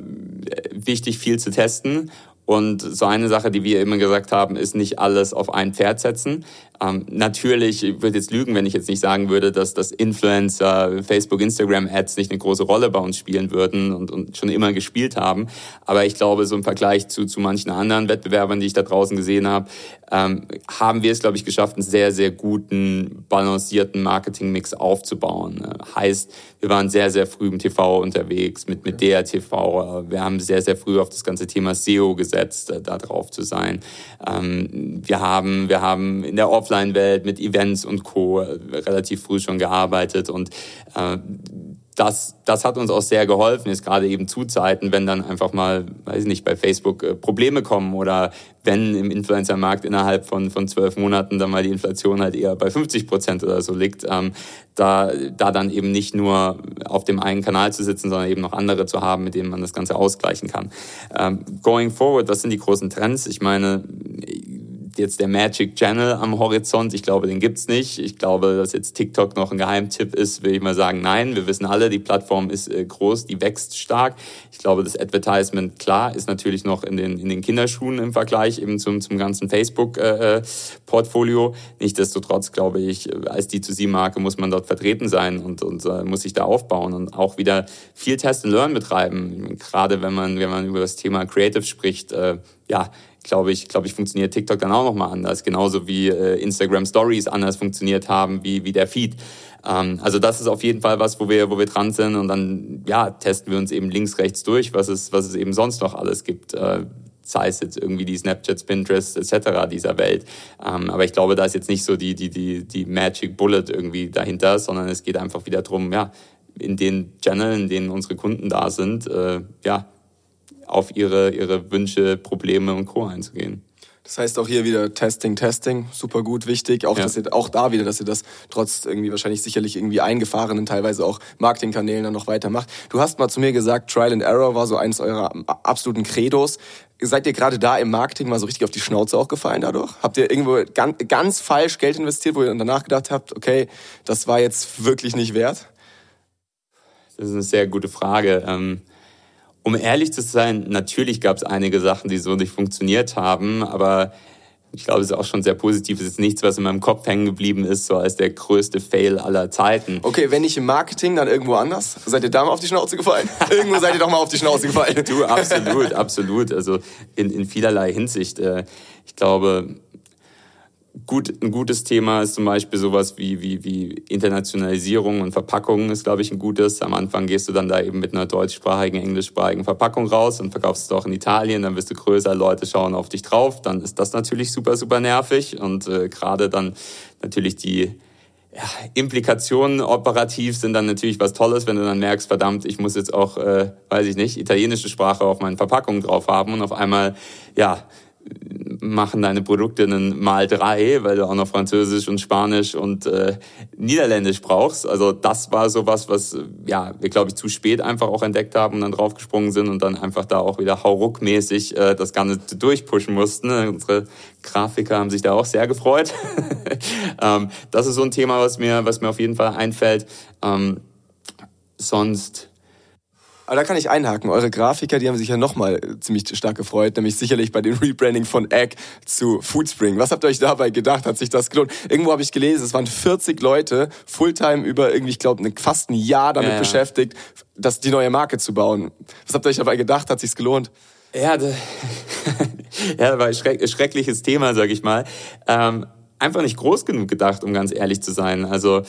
wichtig, viel zu testen und so eine Sache, die wir immer gesagt haben, ist nicht alles auf ein Pferd setzen. Ähm, natürlich, ich würde jetzt lügen, wenn ich jetzt nicht sagen würde, dass das Influencer, Facebook, Instagram Ads nicht eine große Rolle bei uns spielen würden und, und schon immer gespielt haben. Aber ich glaube, so im Vergleich zu, zu manchen anderen Wettbewerbern, die ich da draußen gesehen habe, ähm, haben wir es, glaube ich, geschafft, einen sehr, sehr guten, balancierten Marketingmix aufzubauen. Äh, heißt, wir waren sehr, sehr früh im TV unterwegs, mit, mit DRTV. Wir haben sehr, sehr früh auf das ganze Thema SEO gesetzt, äh, da drauf zu sein. Ähm, wir haben, wir haben in der Off Offline-Welt mit Events und Co. relativ früh schon gearbeitet und äh, das, das hat uns auch sehr geholfen, ist gerade eben zu Zeiten, wenn dann einfach mal, weiß ich nicht, bei Facebook äh, Probleme kommen oder wenn im Influencer-Markt innerhalb von, von zwölf Monaten dann mal die Inflation halt eher bei 50 Prozent oder so liegt, ähm, da, da dann eben nicht nur auf dem einen Kanal zu sitzen, sondern eben noch andere zu haben, mit denen man das Ganze ausgleichen kann. Ähm, going forward, was sind die großen Trends? Ich meine, jetzt der Magic Channel am Horizont. Ich glaube, den gibt's nicht. Ich glaube, dass jetzt TikTok noch ein Geheimtipp ist, will ich mal sagen, nein. Wir wissen alle, die Plattform ist äh, groß, die wächst stark. Ich glaube, das Advertisement, klar, ist natürlich noch in den, in den Kinderschuhen im Vergleich eben zum, zum ganzen Facebook-Portfolio. Äh, äh Nichtsdestotrotz, glaube ich, als D2C-Marke muss man dort vertreten sein und, und muss sich da aufbauen und auch wieder viel Test and Learn betreiben. Gerade wenn man, wenn man über das Thema Creative spricht, äh, ja, glaube ich, glaube ich, funktioniert TikTok dann auch nochmal anders, genauso wie äh, Instagram Stories anders funktioniert haben wie, wie der Feed. Ähm, also das ist auf jeden Fall was, wo wir, wo wir dran sind und dann ja, testen wir uns eben links, rechts durch, was es, was es eben sonst noch alles gibt. Äh, sei es jetzt irgendwie die Snapchats, Pinterest etc. dieser Welt. Ähm, aber ich glaube, da ist jetzt nicht so die, die, die, die Magic Bullet irgendwie dahinter, sondern es geht einfach wieder drum, ja, in den Channels, in denen unsere Kunden da sind, äh, ja, auf ihre, ihre Wünsche, Probleme und Co. einzugehen. Das heißt auch hier wieder Testing, Testing, super gut, wichtig. Auch, ja. dass ihr, auch da wieder, dass ihr das trotz irgendwie wahrscheinlich sicherlich irgendwie eingefahrenen, teilweise auch Marketingkanälen dann noch weitermacht. Du hast mal zu mir gesagt, Trial and Error war so eines eurer absoluten Credos. Seid ihr gerade da im Marketing mal so richtig auf die Schnauze auch gefallen dadurch? Habt ihr irgendwo ganz, ganz falsch Geld investiert, wo ihr dann danach gedacht habt, okay, das war jetzt wirklich nicht wert? Das ist eine sehr gute Frage. Ähm um ehrlich zu sein, natürlich gab es einige Sachen, die so nicht funktioniert haben, aber ich glaube, es ist auch schon sehr positiv. Es ist nichts, was in meinem Kopf hängen geblieben ist, so als der größte Fail aller Zeiten. Okay, wenn nicht im Marketing, dann irgendwo anders. Seid ihr da mal auf die Schnauze gefallen? irgendwo seid ihr doch mal auf die Schnauze gefallen. du, absolut, absolut. Also in, in vielerlei Hinsicht. Äh, ich glaube, gut, ein gutes Thema ist zum Beispiel sowas wie, wie, wie Internationalisierung und Verpackung ist, glaube ich, ein gutes. Am Anfang gehst du dann da eben mit einer deutschsprachigen, englischsprachigen Verpackung raus und verkaufst es auch in Italien, dann wirst du größer, Leute schauen auf dich drauf, dann ist das natürlich super, super nervig und äh, gerade dann natürlich die ja, Implikationen operativ sind dann natürlich was Tolles, wenn du dann merkst, verdammt, ich muss jetzt auch, äh, weiß ich nicht, italienische Sprache auf meinen Verpackungen drauf haben und auf einmal, ja, machen deine Produkte einen Mal drei, weil du auch noch Französisch und Spanisch und äh, Niederländisch brauchst. Also das war sowas, was ja wir glaube ich zu spät einfach auch entdeckt haben und dann draufgesprungen sind und dann einfach da auch wieder hauruckmäßig äh, das Ganze durchpushen mussten. Unsere Grafiker haben sich da auch sehr gefreut. ähm, das ist so ein Thema, was mir was mir auf jeden Fall einfällt. Ähm, sonst aber da kann ich einhaken. Eure Grafiker, die haben sich ja nochmal ziemlich stark gefreut, nämlich sicherlich bei dem Rebranding von Egg zu Foodspring. Was habt ihr euch dabei gedacht? Hat sich das gelohnt? Irgendwo habe ich gelesen, es waren 40 Leute Fulltime über irgendwie, ich glaube, fast ein Jahr damit ja, beschäftigt, das, die neue Marke zu bauen. Was habt ihr euch dabei gedacht? Hat sich's gelohnt? Ja, das, ja, war ein schreckliches Thema, sag ich mal. Ähm, einfach nicht groß genug gedacht, um ganz ehrlich zu sein. Also äh,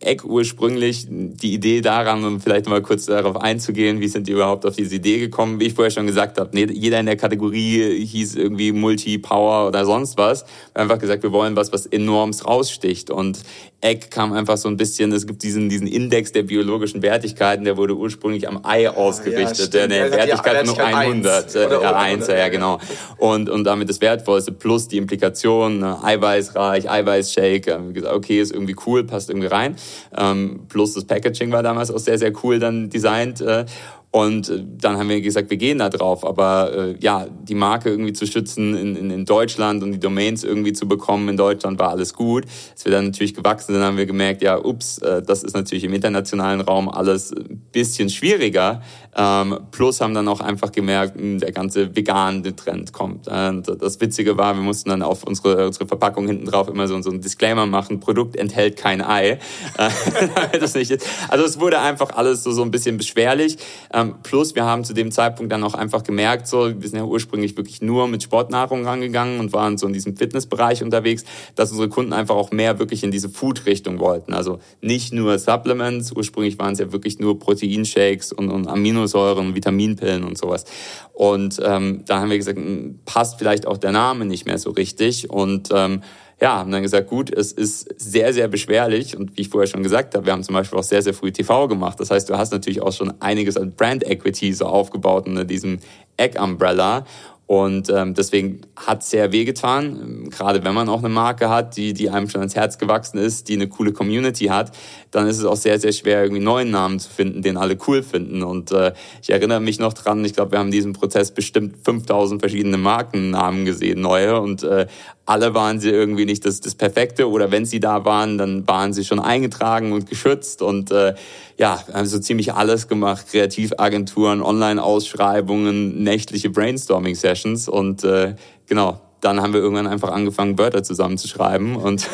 Eck ursprünglich, die Idee daran, um vielleicht mal kurz darauf einzugehen, wie sind die überhaupt auf diese Idee gekommen, wie ich vorher schon gesagt habe, nee, jeder in der Kategorie hieß irgendwie Multi-Power oder sonst was. Einfach gesagt, wir wollen was, was enorms raussticht. Und Eck kam einfach so ein bisschen, es gibt diesen, diesen Index der biologischen Wertigkeiten, der wurde ursprünglich am Ei ausgerichtet, ja, der, der Wertigkeit von 100, äh, ja, 1, ja, genau. Und, und damit das Wertvollste plus die Implikation, ne, eiweißreich, Eiweißshake, wir gesagt, okay, ist irgendwie cool, passt irgendwie rein. Ähm, plus das Packaging war damals auch sehr, sehr cool dann designt. Äh, und äh, dann haben wir gesagt, wir gehen da drauf. Aber äh, ja, die Marke irgendwie zu schützen in, in, in Deutschland und die Domains irgendwie zu bekommen in Deutschland war alles gut. Als wir dann natürlich gewachsen sind, haben wir gemerkt, ja, ups, äh, das ist natürlich im internationalen Raum alles ein bisschen schwieriger. Ähm, plus haben dann auch einfach gemerkt, mh, hm, der ganze vegane Trend kommt. Und das Witzige war, wir mussten dann auf unsere, unsere Verpackung hinten drauf immer so, so einen Disclaimer machen, Produkt enthält kein Ei. Das nicht Also es wurde einfach alles so, so ein bisschen beschwerlich. Ähm, plus wir haben zu dem Zeitpunkt dann auch einfach gemerkt, so, wir sind ja ursprünglich wirklich nur mit Sportnahrung rangegangen und waren so in diesem Fitnessbereich unterwegs, dass unsere Kunden einfach auch mehr wirklich in diese Food-Richtung wollten. Also nicht nur Supplements, ursprünglich waren es ja wirklich nur Proteinshakes und, und Aminosäuren, Vitaminpillen und sowas. Und ähm, da haben wir gesagt, hm, passt vielleicht auch der Name nicht mehr so richtig und ähm, ja, haben dann gesagt, gut, es ist sehr, sehr beschwerlich und wie ich vorher schon gesagt habe, wir haben zum Beispiel auch sehr, sehr früh TV gemacht. Das heißt, du hast natürlich auch schon einiges an Brand Equity so aufgebaut unter diesem Egg-Umbrella und ähm, deswegen hat sehr wehgetan, gerade wenn man auch eine Marke hat, die, die einem schon ans Herz gewachsen ist, die eine coole Community hat, dann ist es auch sehr, sehr schwer, irgendwie neuen Namen zu finden, den alle cool finden. Und äh, ich erinnere mich noch dran, ich glaube, wir haben in diesem Prozess bestimmt 5000 verschiedene Markennamen gesehen, neue. Und äh, alle waren sie irgendwie nicht das, das Perfekte oder wenn sie da waren, dann waren sie schon eingetragen und geschützt und äh, ja, haben so ziemlich alles gemacht, Kreativagenturen, Online-Ausschreibungen, nächtliche Brainstorming-Sessions und äh, genau, dann haben wir irgendwann einfach angefangen, Wörter zusammenzuschreiben und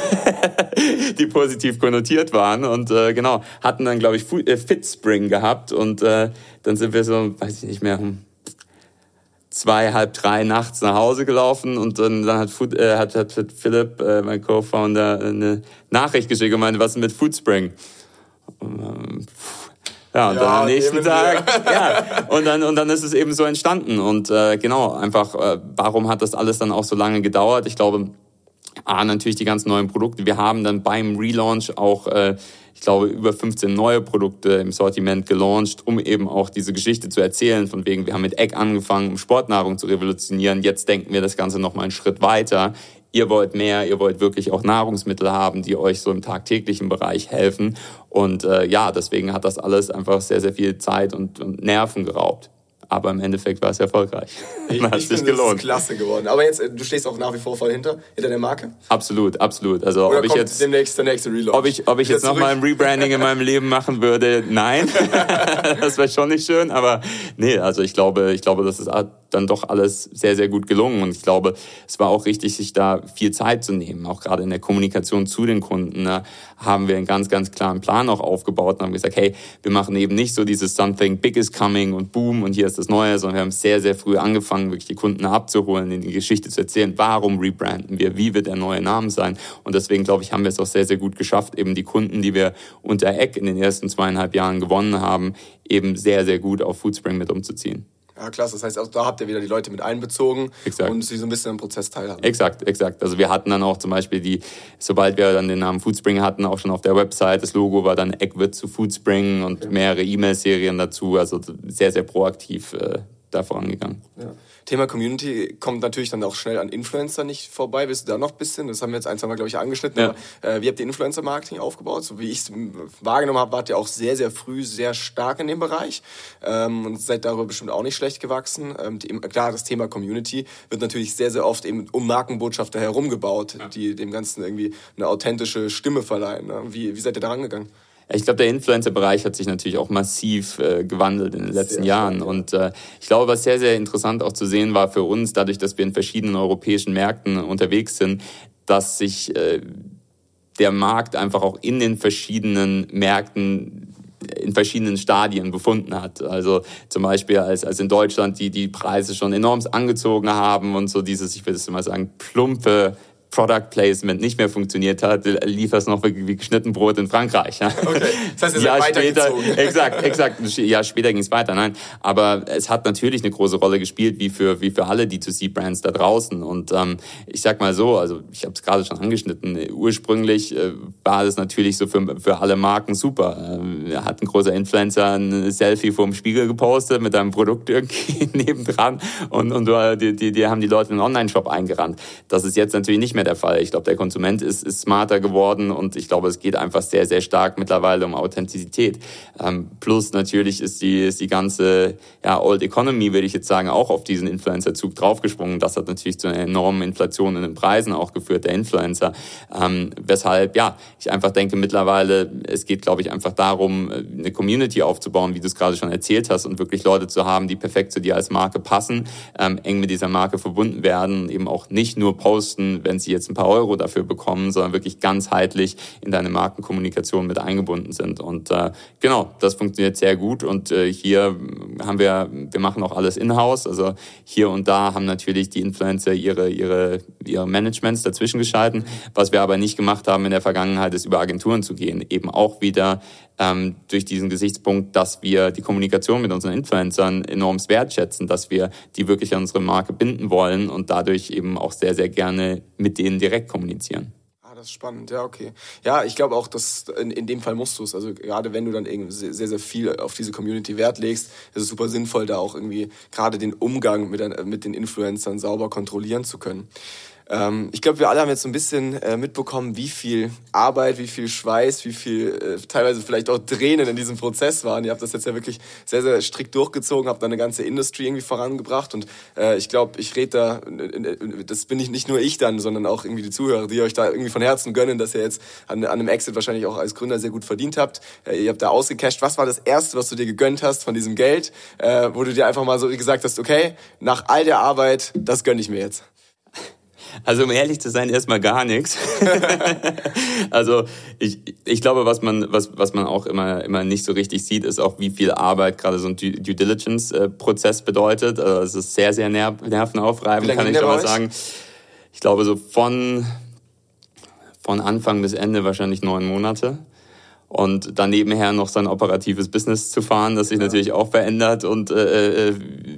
die positiv konnotiert waren und äh, genau, hatten dann, glaube ich, äh, Fitspring gehabt und äh, dann sind wir so, weiß ich nicht mehr, zwei, halb drei nachts nach Hause gelaufen und dann, dann hat, Food, äh, hat, hat, Philipp, äh, mein Co-Founder, eine Nachricht geschickt und meinte, was ist mit Foodspring? Und, ähm, ja, und ja, dann am nächsten Tag, ja, und dann, und dann ist es eben so entstanden. Und äh, genau, einfach, äh, warum hat das alles dann auch so lange gedauert? Ich glaube, A, natürlich die ganzen neuen Produkte. Wir haben dann beim Relaunch auch, äh, ich glaube, über 15 neue Produkte im Sortiment gelauncht, um eben auch diese Geschichte zu erzählen. Von wegen, wir haben mit Egg angefangen, um Sportnahrung zu revolutionieren. Jetzt denken wir das Ganze noch mal einen Schritt weiter. Ihr wollt mehr, ihr wollt wirklich auch Nahrungsmittel haben, die euch so im tagtäglichen Bereich helfen. Und äh, ja, deswegen hat das alles einfach sehr, sehr viel Zeit und, und Nerven geraubt aber im Endeffekt war es erfolgreich. Ich, hat ich sich gelohnt. Es ist klasse geworden. Aber jetzt, äh, du stehst auch nach wie vor voll hinter, hinter der Marke? Absolut, absolut. Also Oder ob ich jetzt demnächst der nächste Relaunch? Ob ich, ob ich jetzt nochmal ein Rebranding in meinem Leben machen würde, nein. das wäre schon nicht schön, aber nee, also ich glaube, ich glaube, das ist dann doch alles sehr, sehr gut gelungen. Und ich glaube, es war auch richtig, sich da viel Zeit zu nehmen. Auch gerade in der Kommunikation zu den Kunden ne, haben wir einen ganz, ganz klaren Plan auch aufgebaut und haben gesagt, hey, wir machen eben nicht so dieses Something Big is coming und Boom und hier ist das Neue, sondern wir haben sehr, sehr früh angefangen, wirklich die Kunden abzuholen, in die Geschichte zu erzählen, warum rebranden wir, wie wird der neue Name sein. Und deswegen, glaube ich, haben wir es auch sehr, sehr gut geschafft, eben die Kunden, die wir unter Eck in den ersten zweieinhalb Jahren gewonnen haben, eben sehr, sehr gut auf Foodspring mit umzuziehen. Ja, klasse. Das heißt, also da habt ihr wieder die Leute mit einbezogen exakt. und sie so ein bisschen am Prozess teilhaben. Exakt, exakt. Also wir hatten dann auch zum Beispiel die, sobald wir dann den Namen Foodspring hatten, auch schon auf der Website, das Logo war dann Egg zu Foodspring und mehrere E-Mail-Serien dazu. Also sehr, sehr proaktiv äh, da vorangegangen. Ja. Thema Community kommt natürlich dann auch schnell an Influencer nicht vorbei. Bist du da noch ein bisschen? Das haben wir jetzt ein, zwei Mal, glaube ich, angeschnitten. Ja. Aber, äh, wie habt ihr Influencer-Marketing aufgebaut? So wie ich es wahrgenommen habe, wart ihr auch sehr, sehr früh sehr stark in dem Bereich ähm, und seid darüber bestimmt auch nicht schlecht gewachsen. Ähm, die, klar, das Thema Community wird natürlich sehr, sehr oft eben um Markenbotschafter herum gebaut, ja. die dem Ganzen irgendwie eine authentische Stimme verleihen. Ne? Wie, wie seid ihr da rangegangen? Ich glaube, der Influencer-Bereich hat sich natürlich auch massiv äh, gewandelt in den letzten sehr Jahren. Und äh, ich glaube, was sehr, sehr interessant auch zu sehen war für uns, dadurch, dass wir in verschiedenen europäischen Märkten unterwegs sind, dass sich äh, der Markt einfach auch in den verschiedenen Märkten in verschiedenen Stadien befunden hat. Also zum Beispiel als, als in Deutschland die, die Preise schon enorm angezogen haben und so dieses, ich würde es mal sagen, plumpe Product Placement nicht mehr funktioniert hat, lief das noch wie, geschnitten Brot in Frankreich. Okay, das heißt, ihr seid später, exakt, exakt. Ja, später ging es weiter, nein. Aber es hat natürlich eine große Rolle gespielt, wie für, wie für alle D2C-Brands da draußen. Und ähm, ich sag mal so, also ich habe es gerade schon angeschnitten, ursprünglich äh, war das natürlich so für, für alle Marken super. Äh, hat ein großer Influencer ein Selfie vorm Spiegel gepostet mit einem Produkt irgendwie nebendran und, und die, die, die haben die Leute in den Online-Shop eingerannt. Das ist jetzt natürlich nicht mehr der Fall. Ich glaube, der Konsument ist, ist smarter geworden und ich glaube, es geht einfach sehr, sehr stark mittlerweile um Authentizität. Ähm, plus natürlich ist die, ist die ganze ja, Old Economy, würde ich jetzt sagen, auch auf diesen Influencer-Zug draufgesprungen. Das hat natürlich zu einer enormen Inflation in den Preisen auch geführt, der Influencer. Ähm, weshalb, ja, ich einfach denke mittlerweile, es geht, glaube ich, einfach darum, eine Community aufzubauen, wie du es gerade schon erzählt hast, und wirklich Leute zu haben, die perfekt zu dir als Marke passen, ähm, eng mit dieser Marke verbunden werden, eben auch nicht nur posten, wenn sie sie jetzt ein paar Euro dafür bekommen, sondern wirklich ganzheitlich in deine Markenkommunikation mit eingebunden sind. Und äh, genau, das funktioniert sehr gut. Und äh, hier haben wir, wir machen auch alles in-house. Also hier und da haben natürlich die Influencer ihre, ihre, ihre Managements dazwischen geschalten. Was wir aber nicht gemacht haben in der Vergangenheit, ist über Agenturen zu gehen. Eben auch wieder ähm, durch diesen Gesichtspunkt, dass wir die Kommunikation mit unseren Influencern enorm wertschätzen, dass wir die wirklich an unsere Marke binden wollen und dadurch eben auch sehr, sehr gerne mit denen direkt kommunizieren. das ist spannend, ja, okay. Ja, ich glaube auch, dass in, in dem Fall musst du es. Also gerade wenn du dann irgendwie sehr, sehr viel auf diese Community Wert legst, ist es super sinnvoll, da auch irgendwie gerade den Umgang mit, mit den Influencern sauber kontrollieren zu können. Ähm, ich glaube, wir alle haben jetzt so ein bisschen äh, mitbekommen, wie viel Arbeit, wie viel Schweiß, wie viel äh, teilweise vielleicht auch Tränen in diesem Prozess waren. Ihr habt das jetzt ja wirklich sehr, sehr strikt durchgezogen, habt da eine ganze Industrie irgendwie vorangebracht und äh, ich glaube, ich rede da, das bin ich nicht nur ich dann, sondern auch irgendwie die Zuhörer, die euch da irgendwie von Herzen gönnen, dass ihr jetzt an, an einem Exit wahrscheinlich auch als Gründer sehr gut verdient habt. Äh, ihr habt da ausgecasht. Was war das Erste, was du dir gegönnt hast von diesem Geld, äh, wo du dir einfach mal so gesagt hast, okay, nach all der Arbeit, das gönne ich mir jetzt? Also um ehrlich zu sein, erstmal gar nichts. also ich, ich glaube, was man, was, was man auch immer, immer nicht so richtig sieht, ist auch, wie viel Arbeit gerade so ein Due, Due Diligence-Prozess bedeutet. Also es ist sehr, sehr nervenaufreibend, kann ich schon mal sagen. Ich glaube, so von, von Anfang bis Ende wahrscheinlich neun Monate und dann nebenher noch sein operatives Business zu fahren, das sich ja. natürlich auch verändert und äh, äh,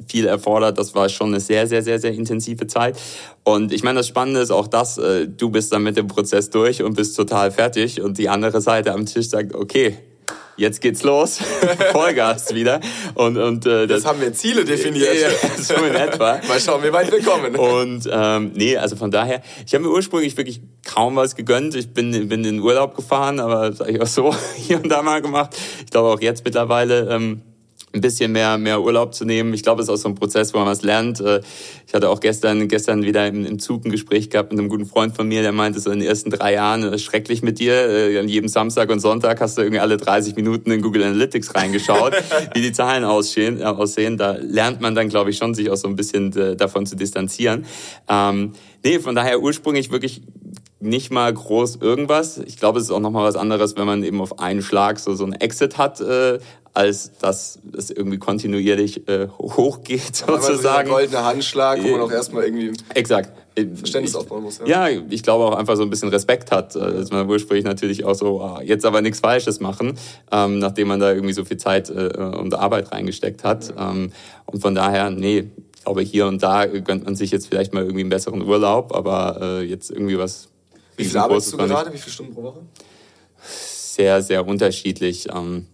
viel erfordert. Das war schon eine sehr, sehr, sehr, sehr intensive Zeit. Und ich meine, das Spannende ist auch das, äh, du bist dann mit dem Prozess durch und bist total fertig und die andere Seite am Tisch sagt, okay, jetzt geht's los, Vollgas wieder. Und, und, äh, das, haben wir Ziele definiert. Ja, so in etwa. Mal schauen, wie weit wir kommen. Und ähm, nee, also von daher, ich habe mir ursprünglich wirklich kaum was gegönnt. Ich bin, bin in den Urlaub gefahren, aber das habe ich auch so hier und da mal gemacht. Ich glaube auch jetzt mittlerweile ähm, ein bisschen mehr, mehr Urlaub zu nehmen. Ich glaube, es ist auch so ein Prozess, wo man was lernt. Äh, ich hatte auch gestern, gestern wieder im, im Zug ein Gespräch gehabt mit einem guten Freund von mir, der meinte, so in den ersten drei Jahren ist schrecklich mit dir. Äh, an jedem Samstag und Sonntag hast du irgendwie alle 30 Minuten in Google Analytics reingeschaut, wie die Zahlen aussehen, äh, aussehen. Da lernt man dann, glaube ich, schon, sich auch so ein bisschen davon zu distanzieren. Ähm, nee, von daher ursprünglich wirklich nicht mal groß irgendwas. Ich glaube, es ist auch nochmal was anderes, wenn man eben auf einen Schlag so, so ein Exit hat, äh, als dass es irgendwie kontinuierlich äh, hochgeht, sozusagen. So goldene Handschlag, wo man auch erstmal irgendwie Exakt. Verständnis aufbauen muss. Ja. ja, ich glaube auch einfach so ein bisschen Respekt hat, äh, dass man ursprünglich natürlich auch so, ah, jetzt aber nichts Falsches machen, ähm, nachdem man da irgendwie so viel Zeit äh, und Arbeit reingesteckt hat. Ja. Ähm, und von daher, nee, ich glaube, hier und da gönnt man sich jetzt vielleicht mal irgendwie einen besseren Urlaub, aber äh, jetzt irgendwie was. Wie viel arbeitest du gerade? Wie viele Stunden pro Woche? Sehr, sehr unterschiedlich. Ähm,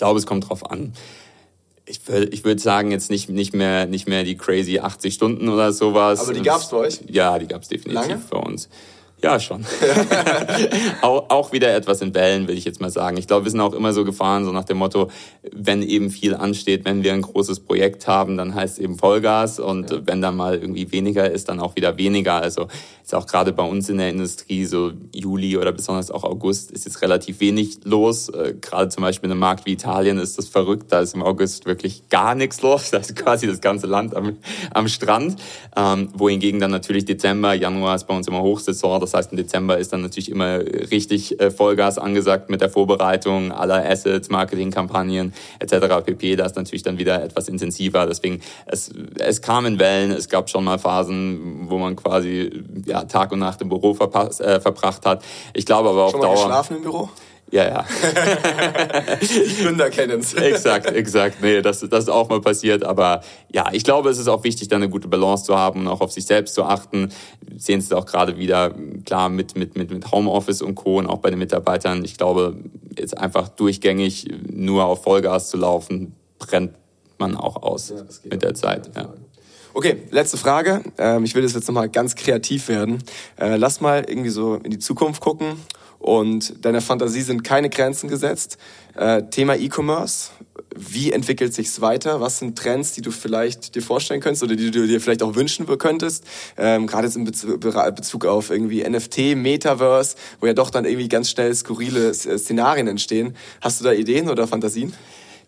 glaube, es kommt drauf an. Ich würde ich würd sagen, jetzt nicht, nicht, mehr, nicht mehr die crazy 80 Stunden oder sowas. Aber die gab es bei euch? Ja, die gab es definitiv Lange? bei uns. Ja, schon. auch, auch wieder etwas in Wellen, will ich jetzt mal sagen. Ich glaube, wir sind auch immer so gefahren, so nach dem Motto, wenn eben viel ansteht, wenn wir ein großes Projekt haben, dann heißt es eben Vollgas und ja. wenn dann mal irgendwie weniger ist, dann auch wieder weniger. Also ist auch gerade bei uns in der Industrie so Juli oder besonders auch August ist jetzt relativ wenig los. Äh, gerade zum Beispiel in einem Markt wie Italien ist das verrückt. Da ist im August wirklich gar nichts los. Da ist quasi das ganze Land am, am Strand. Ähm, wohingegen dann natürlich Dezember, Januar ist bei uns immer Hochsaison. Das heißt, im Dezember ist dann natürlich immer richtig äh, Vollgas angesagt mit der Vorbereitung aller Assets, Marketingkampagnen etc. pp. Da ist natürlich dann wieder etwas intensiver. Deswegen, es, es kam in Wellen. Es gab schon mal Phasen, wo man quasi ja, Tag und Nacht im Büro äh, verbracht hat. Ich glaube aber auf Schon mal Dauer. geschlafen im Büro? Ja, ja. Die Gründer kennen es. exakt, exakt. Nee, das, das ist auch mal passiert. Aber ja, ich glaube, es ist auch wichtig, da eine gute Balance zu haben und auch auf sich selbst zu achten. Wir sehen es auch gerade wieder, klar, mit, mit, mit, mit Homeoffice und Co. und auch bei den Mitarbeitern. Ich glaube, jetzt einfach durchgängig nur auf Vollgas zu laufen, brennt man auch aus ja, mit der Zeit. Ja. Okay, letzte Frage. Ähm, ich will das jetzt nochmal ganz kreativ werden. Äh, lass mal irgendwie so in die Zukunft gucken und deiner Fantasie sind keine Grenzen gesetzt. Äh, Thema E-Commerce. Wie entwickelt sich's weiter? Was sind Trends, die du vielleicht dir vorstellen könntest oder die du dir vielleicht auch wünschen könntest? Ähm, Gerade jetzt in Bezug auf irgendwie NFT, Metaverse, wo ja doch dann irgendwie ganz schnell skurrile Szenarien entstehen. Hast du da Ideen oder Fantasien?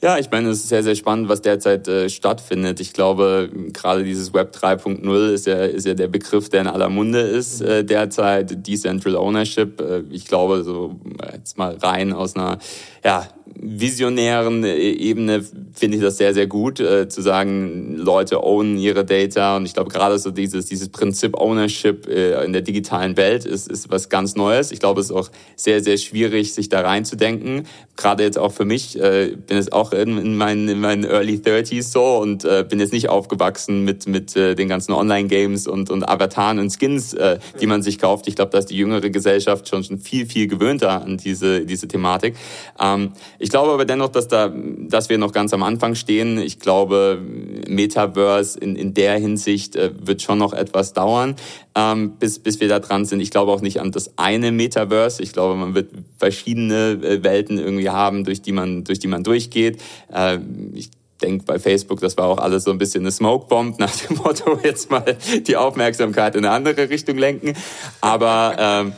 Ja, ich meine, es ist sehr, sehr spannend, was derzeit äh, stattfindet. Ich glaube, gerade dieses Web 3.0 ist ja, ist ja der Begriff, der in aller Munde ist äh, derzeit. Decentral Ownership. Äh, ich glaube, so jetzt mal rein aus einer ja, visionären äh, Ebene finde ich das sehr, sehr gut, äh, zu sagen, Leute ownen ihre Data. Und ich glaube, gerade so dieses, dieses Prinzip Ownership äh, in der digitalen Welt ist, ist was ganz Neues. Ich glaube, es ist auch sehr, sehr schwierig, sich da reinzudenken. Gerade jetzt auch für mich, äh, bin jetzt auch in, in, meinen, in meinen Early 30s so und äh, bin jetzt nicht aufgewachsen mit, mit äh, den ganzen Online-Games und, und Avataren und Skins, äh, die man sich kauft. Ich glaube, da ist die jüngere Gesellschaft schon, schon viel, viel gewöhnter an diese, diese Thematik. Ähm, ich glaube aber dennoch, dass da, dass wir noch ganz am Anfang stehen. Ich glaube, Metaverse in, in der Hinsicht äh, wird schon noch etwas dauern, ähm, bis, bis wir da dran sind. Ich glaube auch nicht an das eine Metaverse. Ich glaube, man wird verschiedene äh, Welten irgendwie haben, durch die man, durch die man durchgeht. Äh, ich denke bei Facebook, das war auch alles so ein bisschen eine Smokebomb nach dem Motto, jetzt mal die Aufmerksamkeit in eine andere Richtung lenken. Aber ähm,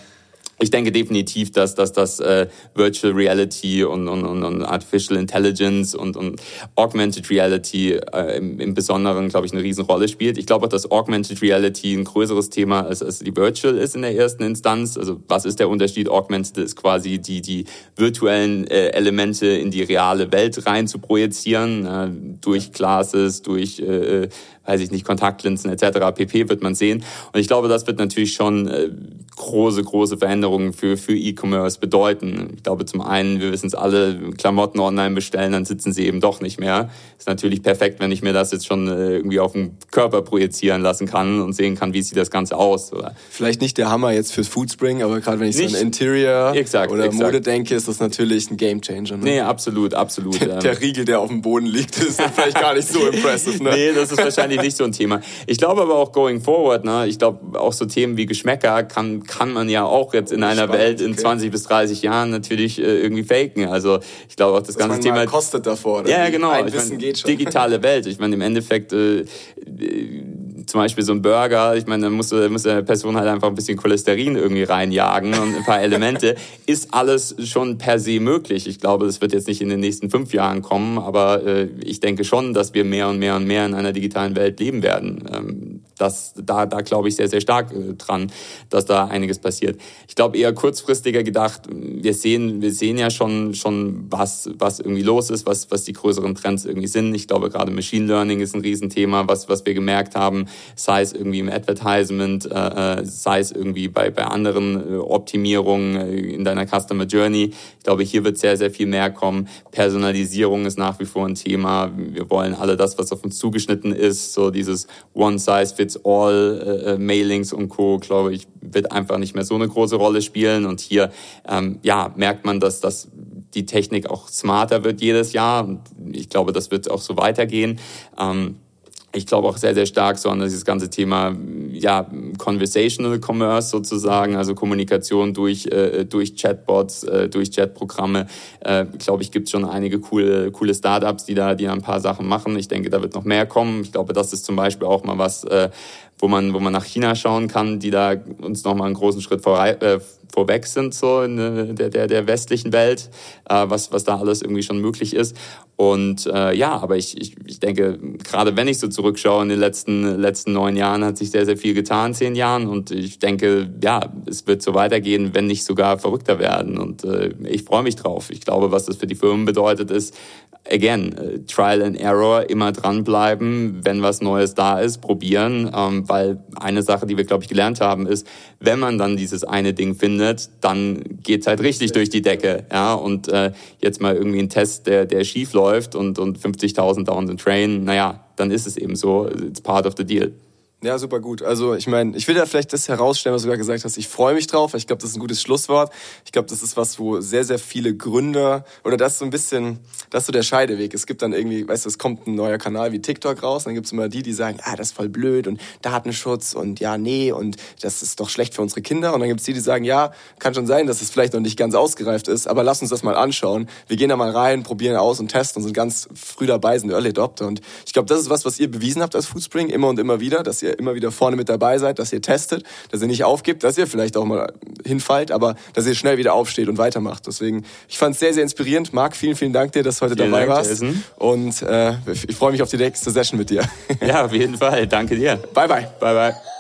ich denke definitiv, dass, dass das äh, Virtual Reality und, und, und, Artificial Intelligence und, und Augmented Reality äh, im, im Besonderen, glaube ich, eine Riesenrolle spielt. Ich glaube auch, dass Augmented Reality ein größeres Thema als, als die Virtual ist in der ersten Instanz. Also was ist der Unterschied? Augmented ist quasi die, die virtuellen äh, Elemente in die reale Welt rein zu projizieren, äh, durch Classes, durch äh, weiß ich nicht, Kontaktlinsen etc. pp. wird man sehen. Und ich glaube, das wird natürlich schon äh, große, große Veränderungen für, für E-Commerce bedeuten. Ich glaube zum einen, wir wissen es alle, Klamotten online bestellen, dann sitzen sie eben doch nicht mehr. Ist natürlich perfekt, wenn ich mir das jetzt schon äh, irgendwie auf den Körper projizieren lassen kann und sehen kann, wie sieht das Ganze aus. Oder? Vielleicht nicht der Hammer jetzt fürs Foodspring, aber gerade wenn ich nicht, so an Interior exakt, oder exakt. Mode denke, ist das natürlich ein Gamechanger. Ne? Nee, absolut, absolut. Der, der Riegel, der auf dem Boden liegt, ist vielleicht gar nicht so impressive. Ne? Nee, das ist wahrscheinlich nicht so ein Thema. Ich glaube aber auch going forward, ne, ich glaube auch so Themen wie Geschmäcker kann, kann man ja auch jetzt in einer Spannend, Welt in okay. 20 bis 30 Jahren natürlich äh, irgendwie faken. Also ich glaube auch das ganze Thema. Mal kostet davor. Oder? Ja, genau. Ein ich Wissen mein, geht schon. Digitale Welt. Ich meine, im Endeffekt äh, zum Beispiel so ein Burger, ich meine, da muss, muss eine Person halt einfach ein bisschen Cholesterin irgendwie reinjagen und ein paar Elemente, ist alles schon per se möglich. Ich glaube, das wird jetzt nicht in den nächsten fünf Jahren kommen, aber äh, ich denke schon, dass wir mehr und mehr und mehr in einer digitalen Welt leben werden. Ähm, das, da, da glaube ich sehr, sehr stark äh, dran, dass da einiges passiert. Ich glaube eher kurzfristiger gedacht, wir sehen, wir sehen ja schon, schon was, was irgendwie los ist, was, was die größeren Trends irgendwie sind. Ich glaube gerade Machine Learning ist ein Riesenthema, was, was wir gemerkt haben, sei es irgendwie im Advertisement, äh, äh sei es irgendwie bei, bei anderen äh, Optimierungen in deiner Customer Journey. Ich glaube, hier wird sehr, sehr viel mehr kommen. Personalisierung ist nach wie vor ein Thema. Wir wollen alle das, was auf uns zugeschnitten ist, so dieses One-Size-Fits-All-Mailings äh, und Co., glaube ich, wird einfach nicht mehr so eine große Rolle spielen. Und hier, ähm, ja, merkt man, dass das die Technik auch smarter wird jedes Jahr. Und ich glaube, das wird auch so weitergehen. Ähm, ich glaube auch sehr, sehr stark so an dieses ganze Thema, ja, Conversational Commerce sozusagen, also Kommunikation durch, äh, durch Chatbots, äh, durch Chatprogramme. Äh, glaube ich, gibt schon einige coole, coole Startups, die da, die da ein paar Sachen machen. Ich denke, da wird noch mehr kommen. Ich glaube, das ist zum Beispiel auch mal was, äh, wo man, wo man nach China schauen kann, die da uns noch mal einen großen Schritt vor, äh, vorweg sind so in äh, der, der, der westlichen Welt, äh, was, was da alles irgendwie schon möglich ist. Und äh, ja, aber ich, ich, ich denke, gerade wenn ich so zurückschaue, in den letzten, letzten neun Jahren hat sich sehr, sehr viel getan, zehn Jahren. Und ich denke, ja, es wird so weitergehen, wenn nicht sogar verrückter werden. Und äh, ich freue mich drauf. Ich glaube, was das für die Firmen bedeutet, ist, again, äh, Trial and Error, immer dranbleiben, wenn was Neues da ist, probieren. Ähm, weil eine Sache, die wir, glaube ich, gelernt haben, ist, wenn man dann dieses eine Ding findet, dann geht's halt richtig durch die Decke. Ja, und äh, jetzt mal irgendwie ein Test, der, der schief läuft und, und 50.000 down the train, naja, dann ist es eben so. It's part of the deal. Ja, super gut. Also ich meine, ich will da vielleicht das herausstellen, was du gerade gesagt hast. Ich freue mich drauf. Ich glaube, das ist ein gutes Schlusswort. Ich glaube, das ist was, wo sehr, sehr viele Gründer oder das ist so ein bisschen, das ist so der Scheideweg. Es gibt dann irgendwie, weißt du, es kommt ein neuer Kanal wie TikTok raus, dann gibt es immer die, die sagen, ah, das ist voll blöd und Datenschutz und ja, nee und das ist doch schlecht für unsere Kinder. Und dann gibt es die, die sagen, ja, kann schon sein, dass es vielleicht noch nicht ganz ausgereift ist, aber lass uns das mal anschauen. Wir gehen da mal rein, probieren aus und testen und sind ganz früh dabei, sind Early Adopter. Und ich glaube, das ist was, was ihr bewiesen habt als Foodspring immer und immer wieder, dass ihr immer wieder vorne mit dabei seid, dass ihr testet, dass ihr nicht aufgibt, dass ihr vielleicht auch mal hinfallt, aber dass ihr schnell wieder aufsteht und weitermacht. Deswegen, ich fand es sehr, sehr inspirierend. Marc, vielen, vielen Dank dir, dass du heute vielen dabei Dank, warst. Jason. Und äh, ich freue mich auf die nächste Session mit dir. Ja, auf jeden Fall. Danke dir. Bye, bye. Bye, bye.